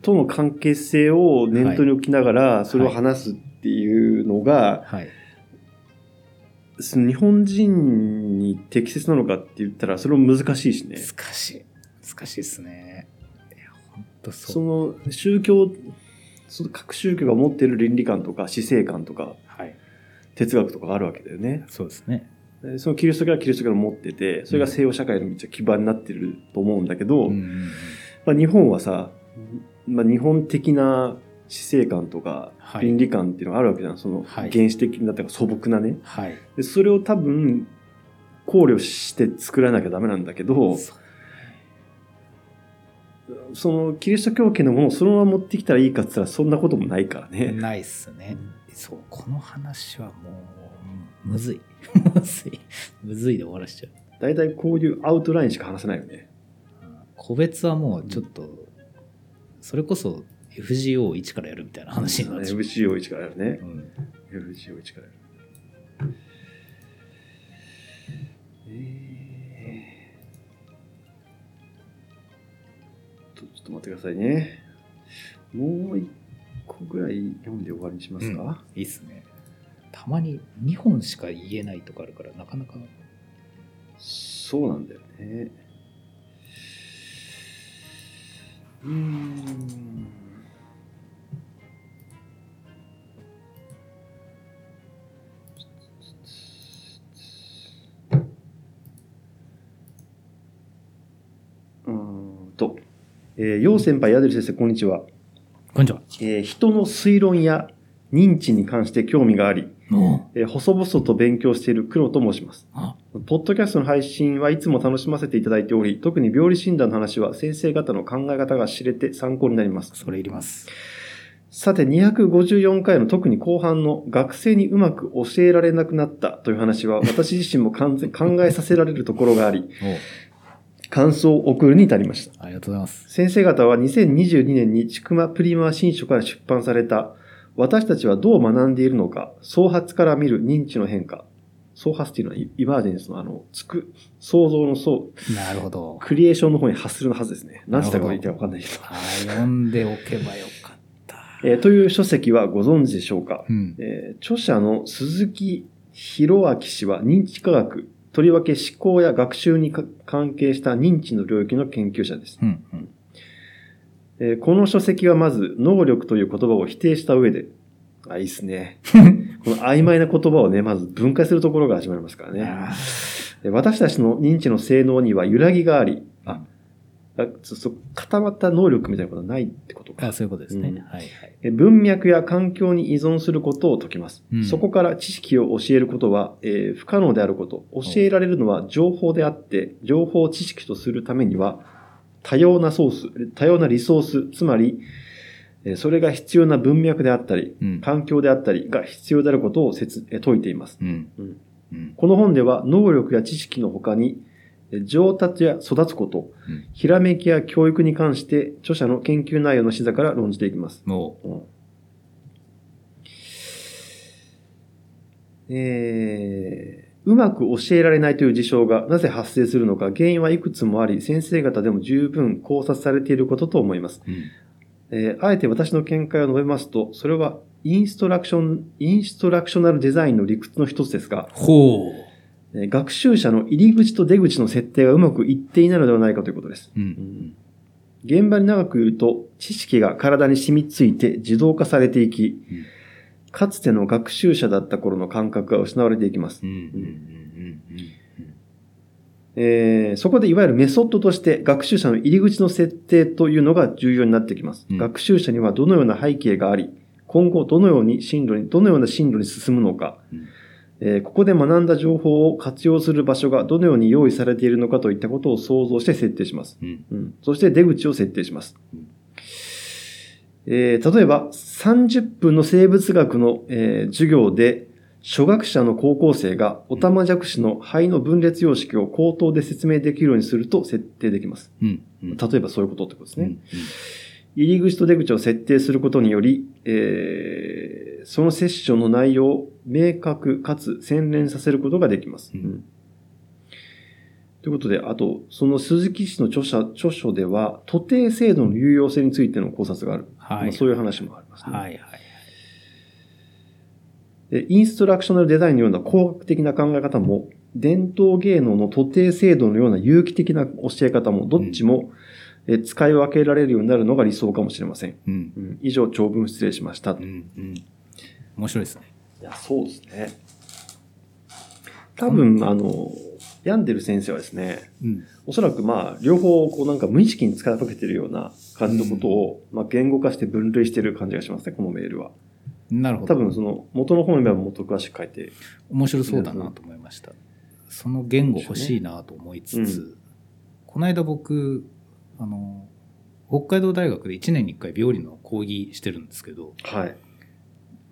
S1: との関係性を念頭に置きながら、それを話すっていうのが、
S2: はい。
S1: その日本人に適切なのかって言ったら、それも難しいしね。
S2: 難しい。難しいですね。そう。
S1: その宗教、その各宗教が持っている倫理観とか死生観とか
S2: はい。
S1: 哲学とかがあるわけだよね。
S2: そうですね。
S1: でそのキリスト教はキリスト教を持ってて、それが西洋社会の道基盤になってると思うんだけど、
S2: うん
S1: まあ、日本はさ、まあ、日本的な死生観とか
S2: はい
S1: 倫理観っていうのがあるわけじゃん。その
S2: はい
S1: 原始的なというか素朴なね。
S2: はい。
S1: でそれを多分考慮して作らなきゃダメなんだけど、
S2: そう
S1: そのキリスト教圏のものをそのまま持ってきたらいいかって言ったらそんなこともないからね。
S2: ないっすね。そう、この話はもう、むずい。むずい。むずいで終わらしちゃう。
S1: 大体こういうアウトラインしか話せないよね。
S2: うん個別はもうちょっと、それこそ FGO1 からやるみたいな話になっちゃう。
S1: FGO1 からやるね
S2: う。ん
S1: FGO1 からやる。えーとちょっと待ってくださいね。もう一個ぐらい読んで終わりにしますか、
S2: いいっすね。たまに2本しか言えないとかあるから、なかなか。
S1: そうなんだよね。うーん。えー、陽先輩、ヤデル先生、こんにちは。
S2: こんにちは。
S1: えー人の推論や認知に関して興味があり、
S2: も
S1: えー細々と勉強している黒と申します。ポッドキャストの配信はいつも楽しませていただいており、特に病理診断の話は先生方の考え方が知れて参考になります。
S2: それいります。
S1: さて、254回の特に後半の学生にうまく教えられなくなったという話は私自身も完全 考えさせられるところがあり、
S2: お
S1: 感想を送るに至りました。
S2: ありがとうございます。
S1: 先生方は2022年にちくまプリマ新書から出版された私たちはどう学んでいるのか、創発から見る認知の変化創発っていうのはイイマージェンスのあの、つく、想像のそう、
S2: なるほど。
S1: クリエーションの方に発するのはずですね。何て言ったか言ってわかんないけど。
S2: 読んでおけばよかった。
S1: えーという書籍はご存知でしょうか、
S2: うん。
S1: えー著者の鈴木博明氏は認知科学、とりわけ思考や学習にか関係した認知の領域の研究者です。
S2: うん。うん。
S1: えーこの書籍はまず、能力という言葉を否定した上で、あ、いいっすね。この曖昧な言葉をね、まず分解するところが始まりますからね。私たちの認知の性能には揺らぎがあり、固まった能力みたいなことはないってことか。
S2: あそういうことですね。
S1: うん
S2: はいはい。
S1: え文脈や環境に依存することを説きます。
S2: うん
S1: そこから知識を教えることは、えー不可能であること。教えられるのは情報であって、情報を知識とするためには、多様なソース、多様なリソース、つまり、えーそれが必要な文脈であったり、
S2: うん。
S1: 環境であったりが必要であることを説えー説いています。この本では能力や知識の他に、えー上達や育つこと、
S2: うん
S1: ひらめきや教育に関して著者の研究内容の視座から論じていきます。
S2: も
S1: うんえーうまく教えられないという事象がなぜ発生するのか原因はいくつもあり先生方でも十分考察されていることと思います。
S2: う。うん。
S1: えーあえて私の見解を述べますとそれはインストラクション、インストラクショナルデザインの理屈の一つですが、
S2: ほう。
S1: えー学習者の入り口と出口の設定がうまくいっていないのではないかということです。
S2: うん。
S1: 現場に長くいると知識が体に染みついて自動化されていき、
S2: うん
S1: かつての学習者だった頃の感覚が失われていきます。そこでいわゆるメソッドとして学習者の入り口の設定というのが重要になってきます。
S2: うん。
S1: 学習者にはどのような背景があり、今後どのように進路に、どのような進路に進むのか、
S2: うん。
S1: えーここで学んだ情報を活用する場所がどのように用意されているのかといったことを想像して設定します。
S2: うん。
S1: うん、そして出口を設定します。
S2: うん
S1: えー例えば、30分の生物学の、えー授業で、初学者の高校生がオタマジャクシの肺の分裂様式を口頭で説明できるようにすると設定できます。
S2: うん。うん。
S1: 例えばそういうことってことですね。
S2: うん。
S1: 入り口と出口を設定することにより、えーそのセッションの内容を明確かつ洗練させることができます。
S2: うん
S1: ということで、あと、その鈴木氏の著者著書では、徒弟制度の有用性についての考察がある。
S2: はい。
S1: まあそういう話もありますね。
S2: はいはい。
S1: でインストラクショナルデザインのような工学的な考え方も、伝統芸能の徒弟制度のような有機的な教え方も、どっちも、え使い分けられるようになるのが理想かもしれません。
S2: うん。
S1: うん以上、長文失礼しました。
S2: うん。うん。面白いですね。
S1: いや、そうですね。多分、あの、病んでる先生はですね、
S2: うん。
S1: おそらくまあ、両方、こうなんか無意識に使い分けてるような感じのことを、まあ、言語化して分類してる感じがしますね、このメールは。
S2: なるほど。
S1: 多分、その、元の本読めばもっと詳しく書いて、
S2: 面白そうだなと思いました。その言語欲しいなと思いつつ、
S1: う
S2: この間僕、あの、北海道大学で1年に1回病理の講義してるんですけど、
S1: はい。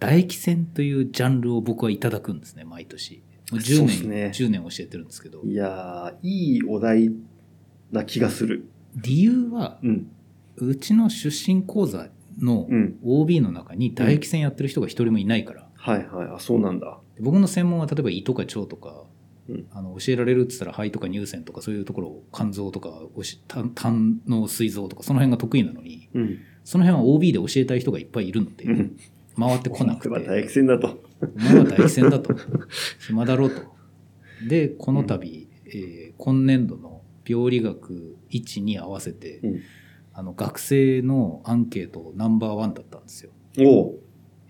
S2: 唾液腺というジャンルを僕はいただくんですね、毎年。もう10年、
S1: ね
S2: 10年教えてるんですけど、
S1: いやー、いいお題な気がする。
S2: 理由は、
S1: うん。
S2: うちの出身講座の
S1: うん
S2: OB の中に唾液腺やってる人が一人もいないから、
S1: はいはい。あ、そうなんだ。
S2: 僕の専門は例えば胃とか腸とか、
S1: うん
S2: あの教えられるって言ったら肺とか乳腺とかそういうところを肝臓とかおし胆胆の膵臓とかその辺が得意なのに
S1: うん。
S2: その辺は OB で教えたい人がいっぱいいるので、
S1: うん。
S2: 回ってこなくて。
S1: 大戦だと。
S2: お前は唾液腺だと。暇だろうと。でこの度、えー今年度の病理学1に合わせて、
S1: うん。
S2: あの学生のアンケートナンバーワンだったんですよ、
S1: おう。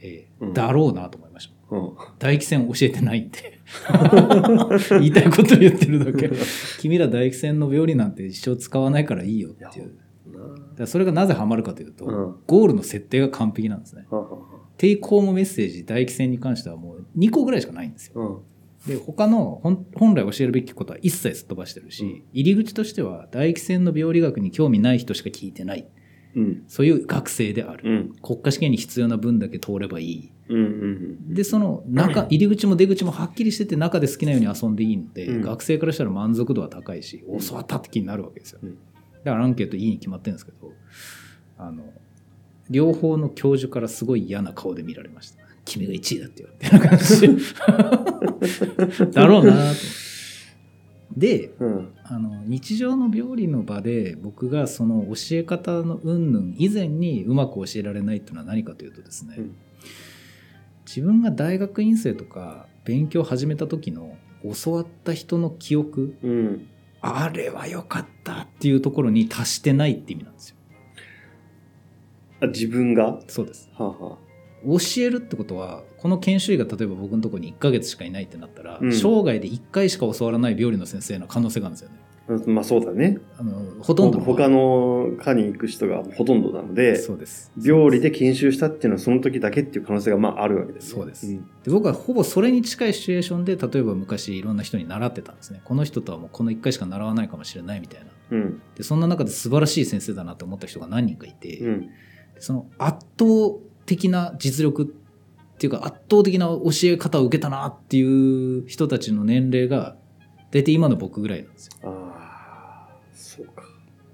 S2: えー
S1: うん。
S2: だろうなと思いました
S1: うん。
S2: 唾液腺教えてないんで 言いたいこと言ってるだけ。君ら唾液腺の病理なんて一生使わないからいいよっていう。それがなぜハマるかというと、
S1: うん。
S2: ゴールの設定が完璧なんですね。
S1: ははは
S2: テイクホームメッセージ唾液腺に関してはもう2個ぐらいしかないんですよ。
S1: うん。
S2: で他の本本来教えるべきことは一切すっ飛ばしてるし、
S1: うん。
S2: 入り口としては唾液腺の病理学に興味ない人しか聞いてない。
S1: うん。
S2: そういう学生である、
S1: うん。
S2: 国家試験に必要な分だけ通ればいい。でその中 入り口も出口もはっきりしてて中で好きなように遊んでいいので、
S1: うん。
S2: 学生からしたら満足度は高いし、お教わったって気になるわけですよ、
S1: うん。
S2: だからアンケートいいに決まってるんですけどあの両方の教授からすごい嫌な顔で見られました。君が1位だってよみたいな感じだろうなと。で
S1: うん。
S2: あの日常の病理の場で僕がその教え方の云々以前にうまく教えられないっていうのは何かというとですね、
S1: うん。
S2: 自分が大学院生とか勉強始めた時の教わった人の記憶
S1: うん。
S2: あれは良かったっていうところに達してないって意味なんですよ
S1: あ、自分が？は
S2: そうです。
S1: あ、は
S2: 教えるってことはこの研修医が例えば僕のところに1ヶ月しかいないってなったら、
S1: うん。
S2: 生涯で1回しか教わらない病理の先生の可能性があるんですよね。
S1: あ、まあそうだね。
S2: あのほとんどの
S1: 他の科に行く人がほとんどなので、
S2: そうです。
S1: 病理で研修したっていうのはその時だけっていう可能性がまああるわけですね。
S2: そうです。
S1: ん。
S2: で僕はほぼそれに近いシチュエーションで例えば昔いろんな人に習ってたんですね。この人とはもうこの1回しか習わないかもしれないみたいな。
S1: うん。
S2: でそんな中で素晴らしい先生だなと思った人が何人かいて、
S1: うん。
S2: その圧倒的な実力っていうか圧倒的な教え方を受けたなっていう人たちの年齢が大体今の僕ぐらいなんですよ
S1: ああ、そうか。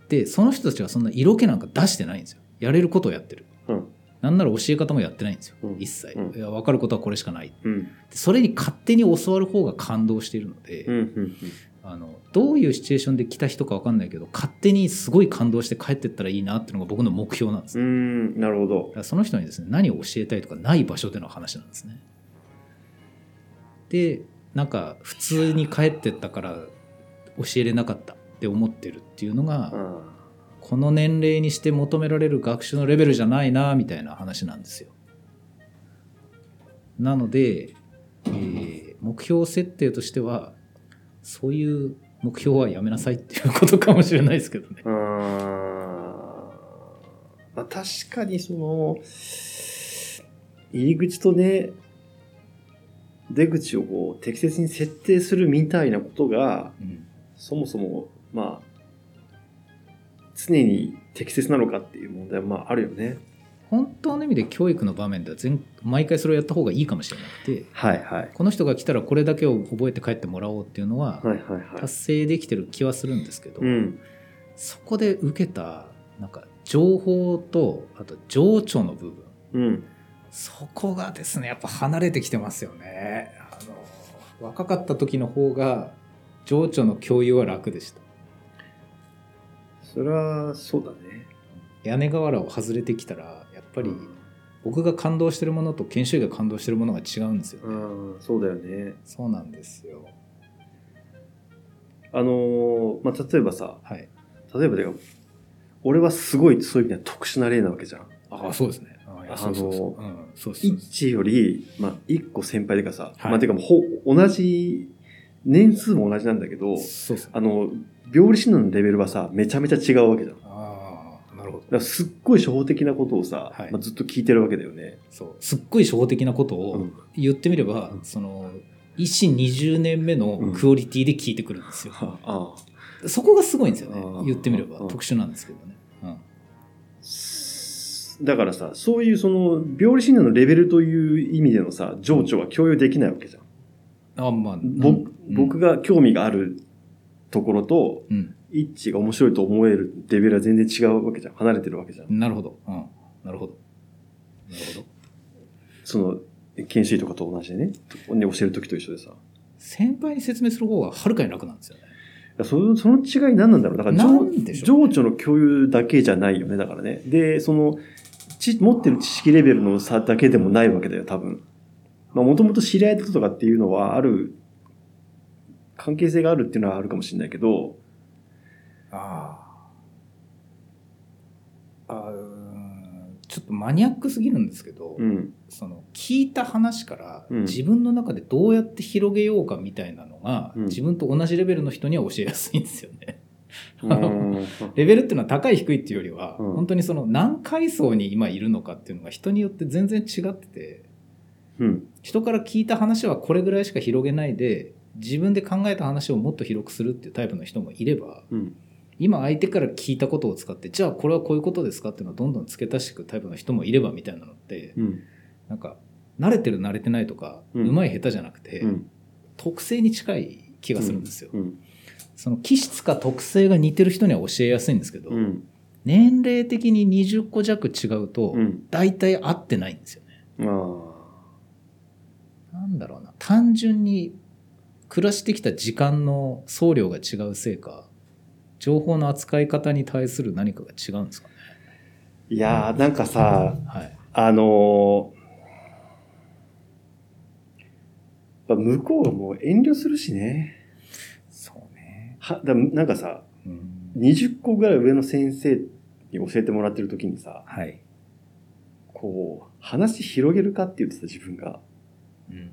S2: でその人たちはそんな色気なんか出してないんですよやれることをやってる
S1: うん。
S2: なんなら教え方もやってないんですよ、
S1: うん
S2: 一切、
S1: うん
S2: いや分かることはこれしかない
S1: うん。
S2: でそれに勝手に教わる方が感動しているので、
S1: うん。うん。
S2: あのどういうシチュエーションで来た人か分かんないけど勝手にすごい感動して帰ってったらいいなっていうのが僕の目標なんです、
S1: う
S2: だ
S1: ん。なるほど
S2: その人にですね何を教えたいとかない場所での話なんですねでなんか普通に帰ってったから教えれなかったって思ってるっていうのが、
S1: あ
S2: この年齢にして求められる学習のレベルじゃないなみたいな話なんですよ。なので、えー目標設定としてはそういう目標はやめなさいっていうことかもしれないですけどね。
S1: あ。あーまあ確かにその、入り口とね、出口をこう適切に設定するみたいなことが、
S2: うん
S1: そもそも、まあ、常に適切なのかっていう問題はまああるよね。
S2: 本当の意味で教育の場面では全毎回それをやった方がいいかもしれなくて
S1: はいはい。
S2: この人が来たらこれだけを覚えて帰ってもらおうっていうのは
S1: はいはいはい
S2: 達。成できてる気はするんですけど、
S1: うん。
S2: そこで受けたなんか情報とあと情緒の部分
S1: うん。
S2: そこがですねやっぱ離れてきてますよねあの若かった時の方が情緒の共有は楽でした
S1: それは、そうだね。
S2: 屋根瓦を外れてきたらぱり
S1: うん
S2: 僕が感動してるものと研修医が感動してるものが違うんですよね、
S1: うん、そうだよね。
S2: そうなんですよ。
S1: あのーまあ、例えばさ、
S2: はい。
S1: 例えばだよ、俺はすごいそういう意味では特殊な例なわけじゃん。
S2: ああそうですね。あいやそうそうそう、うん、そうそう
S1: イッチより、まあ、一個先輩でかさ、
S2: はい。
S1: まあ、てかもうほ、同じ、年数も同じなんだけど、
S2: そうそう。
S1: あの、病理診断のレベルはさ、めちゃめちゃ違うわけじゃん。
S2: るほど。
S1: らすっごい初歩的なことをさ、
S2: はい。
S1: まあ、ずっと聞いてるわけだよね。
S2: そう。すっごい初歩的なことを
S1: うん。
S2: 言ってみれば、
S1: うん。
S2: その医師20年目のクオリティで聞いてくるんですよ、
S1: ああ
S2: そこがすごいんですよね。言ってみれば。
S1: うん。
S2: 特殊なんですけどね、うん。
S1: だからさ、そういうその、病理診断のレベルという意味でのさ、情緒は共有できないわけじゃん。
S2: あまあ
S1: ぼ
S2: うん。
S1: 僕が興味があるところと、
S2: うん
S1: 一致が面白いと思えるレベルは全然違うわけじゃん。離れてるわけじゃん。
S2: なるほど、うん、なるほどなるほど
S1: その、研修医とかと同じでね、ね教える時と一緒でさ。い
S2: 先輩に説明する方がはるかに楽なんですよね
S1: やそのその違い何なんだろうだから情
S2: ね
S1: 情緒の共有だけじゃないよね、だからね。で、その、ち持ってる知識レベルの差だけでもないわけだよ、多分。まあ、もともと知り合いだとかっていうのはある、関係性があるっていうのはあるかもしれないけど、
S2: あああうんちょっとマニアックすぎるんですけど、
S1: うん。
S2: その聞いた話から
S1: うん
S2: 自分の中でどうやって広げようかみたいなのが、
S1: うん
S2: 自分と同じレベルの人には教えやすいんですよね。
S1: うん
S2: レベルっていうのは高い低いっていうよりは、
S1: うん
S2: 本当にその何階層に今いるのかっていうのが人によって全然違ってて
S1: うん。
S2: 人から聞いた話はこれぐらいしか広げないで自分で考えた話をもっと広くするっていうタイプの人もいれば
S1: うん。
S2: 今相手から聞いたことを使ってじゃあこれはこういうことですかっていうのをどんどん付け足していくタイプの人もいればみたいなのって
S1: うん。
S2: なんか慣れてる慣れてないとか、
S1: う
S2: うんまい下手じゃなくて、
S1: うん。
S2: 特性に近い気がするんですよ。
S1: うん。
S2: その気質か特性が似てる人には教えやすいんですけど、
S1: うん。
S2: 年齢的に20個弱違うと、
S1: うん。
S2: 大体合ってないんですよね。なんだろうな単純に暮らしてきた時間の総量が違うせいか情報の扱い方に対する何かが違うんですかね？
S1: いやー、なんかさ、
S2: はい。
S1: あのー向こうがもう遠慮するしね。
S2: そうね。
S1: は、だなんかさ、
S2: うん。
S1: 20個ぐらい上の先生に教えてもらってる時にさ、
S2: はい、
S1: こう、話広げるかって言ってた自分が、
S2: うん。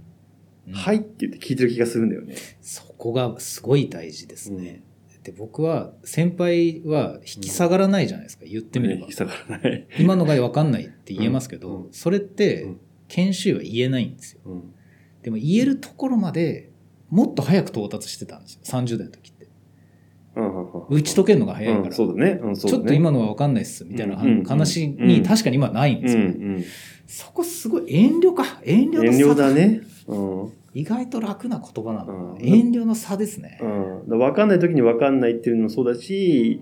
S2: うん。
S1: はいって言って聞いてる気がするんだよね。
S2: そこがすごい大事ですね、で僕は先輩は引き下がらないじゃないですか、言ってみれば。
S1: 引き下がらない。
S2: 今のが分かんないって言えますけど、
S1: うん。
S2: それって
S1: うん。
S2: 研修医は言えないんですよ。
S1: うん。
S2: でも言えるところまでもっと早く到達してたんですよ。30代の時って。打ち解けるのが早いから。ちょっと今のは分かんないっすみたいな話
S1: うん
S2: に確かに今はないんです
S1: うん
S2: よ、
S1: うん。
S2: そこすごい遠慮か。遠慮の差
S1: 遠慮だね。うん。
S2: 意外と楽な言葉なの
S1: うん
S2: 遠慮の差ですね、
S1: うん。だ分かんない時に分かんないっていうのもそうだし、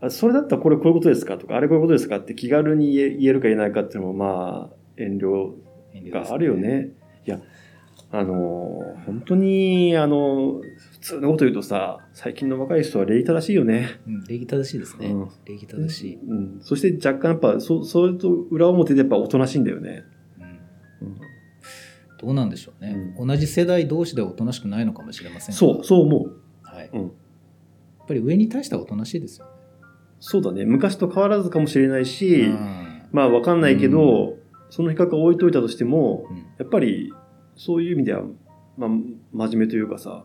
S1: あそれだったらこれこういうことですかとか、あれこういうことですかって気軽に言えるか言えないかっていうのもまあ、遠慮があるよね。いや、あの、本当に、あの、普通のこと言うとさ、最近の若い人は礼儀正しいよね。
S2: うん、礼儀正しいですね、
S1: うん
S2: 礼儀正しい、
S1: うん。そして若干やっぱ、そそれと裏表でやっぱおとなしいんだよね。
S2: うん
S1: うん
S2: どうなんでしょうね、同じ世代同士ではおとなしくないのかもしれませんが
S1: そう、そう思う。
S2: はい
S1: うん
S2: やっぱり上に対してはおとなしいですよね。
S1: そうだね。昔と変わらずかもしれないし、
S2: うん
S1: まあわかんないけど、その比較を置いといたとしても、
S2: うん
S1: やっぱりそういう意味では、まあ、真面目というかさ、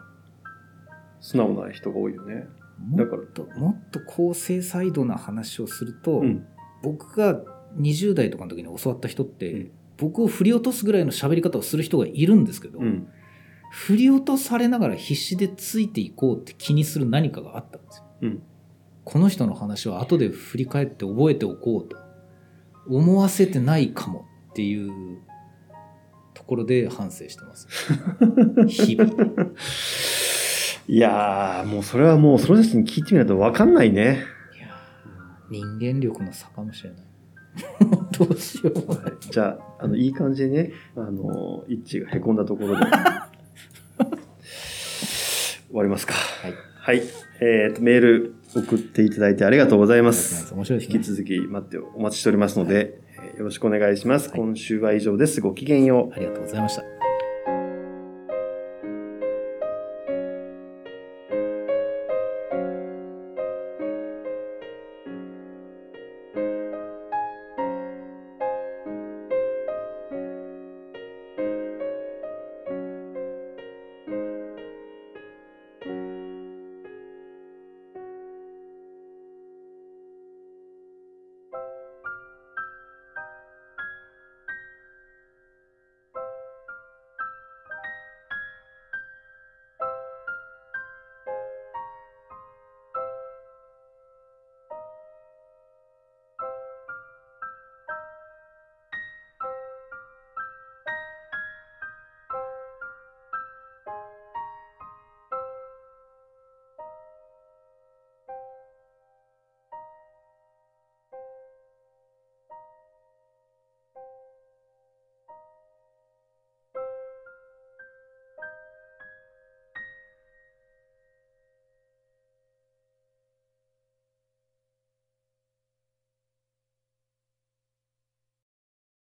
S1: 素直な人が多いよね。だから
S2: もっともっと高精細度な話をすると、
S1: うん。
S2: 僕が20代とかの時に教わった人って、
S1: うん
S2: 僕を振り落とすぐらいの喋り方をする人がいるんですけど、
S1: うん。
S2: 振り落とされながら必死でついていこうって気にする何かがあったんですよ。
S1: うん。
S2: この人の話は後で振り返って覚えておこうと思わせてないかもっていうところで反省してます。日々。
S1: いやー、もうそれはもうその人に聞いてみないとわかんないね。
S2: いやー人間力の差かもしれない。どうしよう。
S1: はいじゃあ、あの、いい感じでね、あの、一致がへこんだところで。終わりますか。
S2: はい。
S1: はい。えっ、と、メール送っていただいてありがとうございます。
S2: 面白いね。
S1: 引き続き待ってお待ちしておりますので、えーよろしくお願いします。
S2: はい
S1: 今週は以上です。ごきげんよう。
S2: ありがとうございました。